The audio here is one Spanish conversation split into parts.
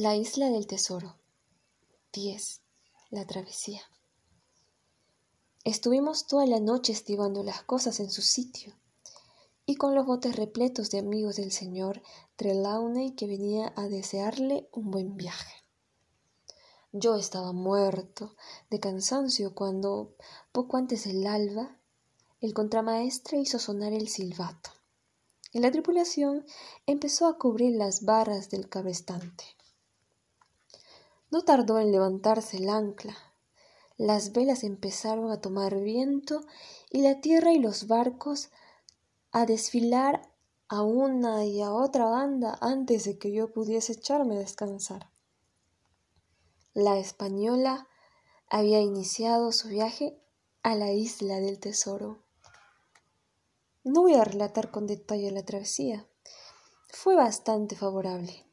La isla del tesoro. 10. La travesía. Estuvimos toda la noche estivando las cosas en su sitio y con los botes repletos de amigos del señor Trelawney que venía a desearle un buen viaje. Yo estaba muerto de cansancio cuando, poco antes del alba, el contramaestre hizo sonar el silbato y la tripulación empezó a cubrir las barras del cabrestante. No tardó en levantarse el ancla. Las velas empezaron a tomar viento y la tierra y los barcos a desfilar a una y a otra banda antes de que yo pudiese echarme a descansar. La española había iniciado su viaje a la isla del tesoro. No voy a relatar con detalle la travesía. Fue bastante favorable.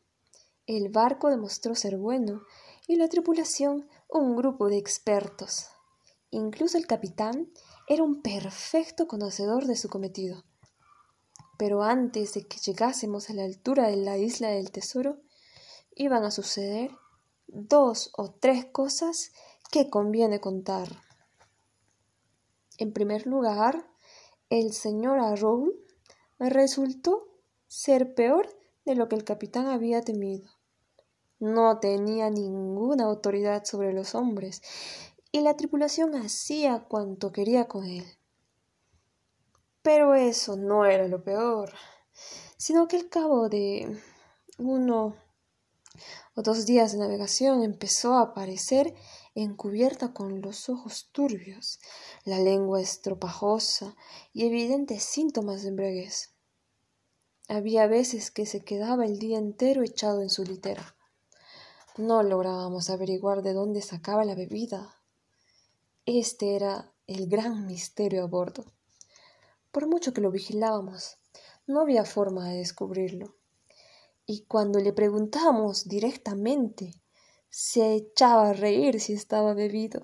El barco demostró ser bueno y la tripulación un grupo de expertos. Incluso el capitán era un perfecto conocedor de su cometido. Pero antes de que llegásemos a la altura de la isla del tesoro, iban a suceder dos o tres cosas que conviene contar. En primer lugar, el señor Arrow resultó ser peor de lo que el capitán había temido. No tenía ninguna autoridad sobre los hombres, y la tripulación hacía cuanto quería con él. Pero eso no era lo peor, sino que al cabo de uno o dos días de navegación empezó a aparecer encubierta con los ojos turbios, la lengua estropajosa y evidentes síntomas de embriaguez. Había veces que se quedaba el día entero echado en su litera. No lográbamos averiguar de dónde sacaba la bebida. Este era el gran misterio a bordo. Por mucho que lo vigilábamos, no había forma de descubrirlo. Y cuando le preguntábamos directamente, se echaba a reír si estaba bebido,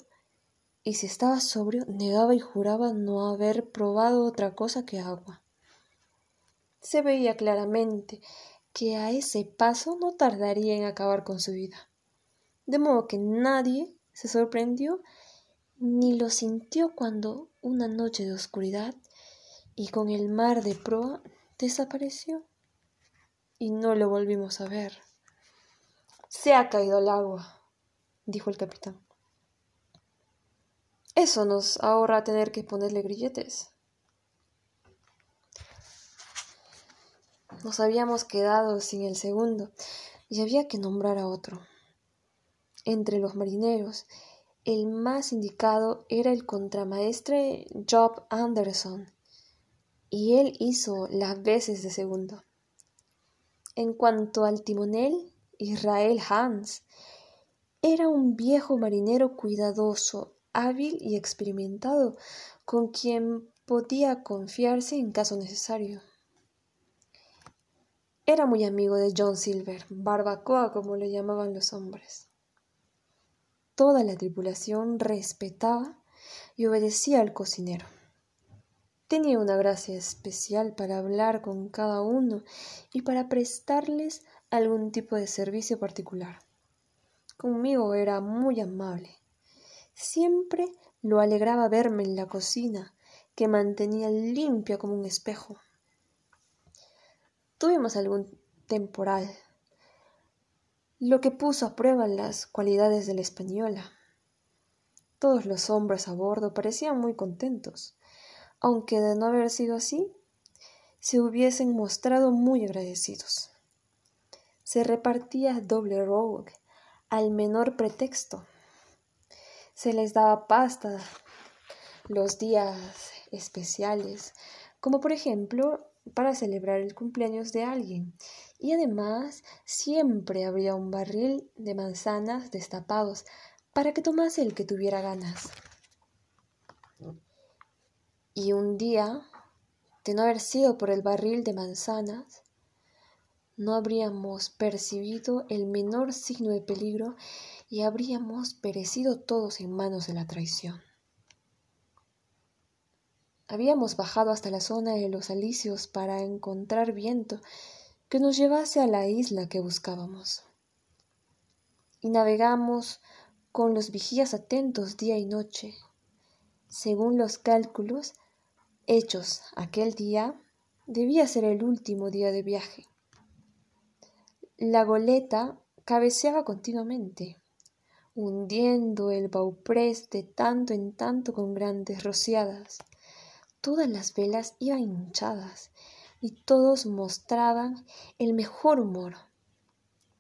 y si estaba sobrio, negaba y juraba no haber probado otra cosa que agua. Se veía claramente que a ese paso no tardaría en acabar con su vida. De modo que nadie se sorprendió ni lo sintió cuando una noche de oscuridad y con el mar de proa desapareció y no lo volvimos a ver. Se ha caído al agua, dijo el capitán. Eso nos ahorra tener que ponerle grilletes. Nos habíamos quedado sin el segundo y había que nombrar a otro. Entre los marineros, el más indicado era el contramaestre Job Anderson, y él hizo las veces de segundo. En cuanto al timonel, Israel Hans era un viejo marinero cuidadoso, hábil y experimentado, con quien podía confiarse en caso necesario. Era muy amigo de John Silver, barbacoa como le llamaban los hombres. Toda la tripulación respetaba y obedecía al cocinero. Tenía una gracia especial para hablar con cada uno y para prestarles algún tipo de servicio particular. Conmigo era muy amable. Siempre lo alegraba verme en la cocina, que mantenía limpia como un espejo. Tuvimos algún temporal, lo que puso a prueba las cualidades de la española. Todos los hombres a bordo parecían muy contentos aunque de no haber sido así, se hubiesen mostrado muy agradecidos. Se repartía doble rogue al menor pretexto. Se les daba pasta los días especiales, como por ejemplo para celebrar el cumpleaños de alguien, y además siempre habría un barril de manzanas destapados para que tomase el que tuviera ganas. Y un día, de no haber sido por el barril de manzanas, no habríamos percibido el menor signo de peligro y habríamos perecido todos en manos de la traición. Habíamos bajado hasta la zona de los alicios para encontrar viento que nos llevase a la isla que buscábamos. y navegamos con los vigías atentos día y noche. Según los cálculos hechos aquel día, debía ser el último día de viaje. La goleta cabeceaba continuamente, hundiendo el bauprés de tanto en tanto con grandes rociadas. Todas las velas iban hinchadas y todos mostraban el mejor humor,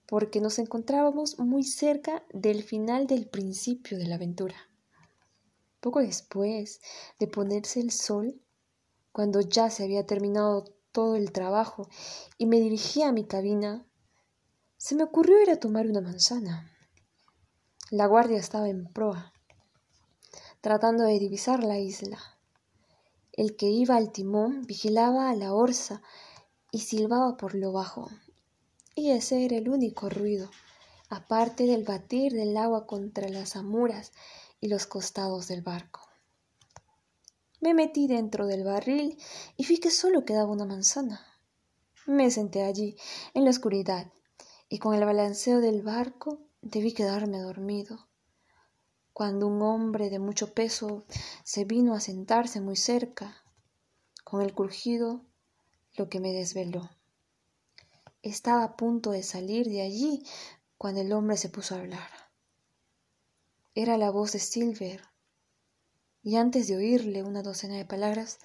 porque nos encontrábamos muy cerca del final del principio de la aventura. Poco después de ponerse el sol, cuando ya se había terminado todo el trabajo y me dirigía a mi cabina, se me ocurrió ir a tomar una manzana. La guardia estaba en proa, tratando de divisar la isla. El que iba al timón vigilaba a la orza y silbaba por lo bajo. Y ese era el único ruido, aparte del batir del agua contra las amuras y los costados del barco. Me metí dentro del barril y vi que solo quedaba una manzana. Me senté allí, en la oscuridad, y con el balanceo del barco debí quedarme dormido cuando un hombre de mucho peso se vino a sentarse muy cerca, con el crujido lo que me desveló. Estaba a punto de salir de allí cuando el hombre se puso a hablar. Era la voz de Silver, y antes de oírle una docena de palabras,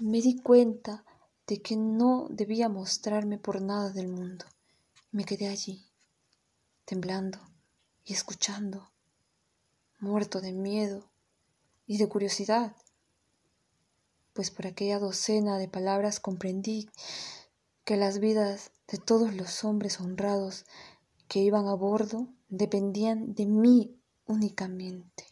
me di cuenta de que no debía mostrarme por nada del mundo. Me quedé allí, temblando y escuchando muerto de miedo y de curiosidad, pues por aquella docena de palabras comprendí que las vidas de todos los hombres honrados que iban a bordo dependían de mí únicamente.